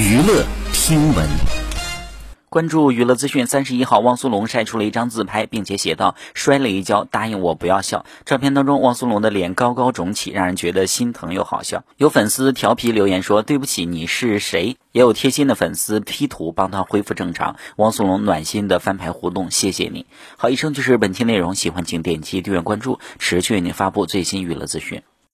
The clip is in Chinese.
娱乐听闻。关注娱乐资讯，三十一号，汪苏泷晒出了一张自拍，并且写道：“摔了一跤，答应我不要笑。”照片当中，汪苏泷的脸高高肿起，让人觉得心疼又好笑。有粉丝调皮留言说：“对不起，你是谁？”也有贴心的粉丝 P 图帮他恢复正常。汪苏泷暖心的翻牌互动，谢谢你。好，以上就是本期内容，喜欢请点击订阅关注，持续为您发布最新娱乐资讯。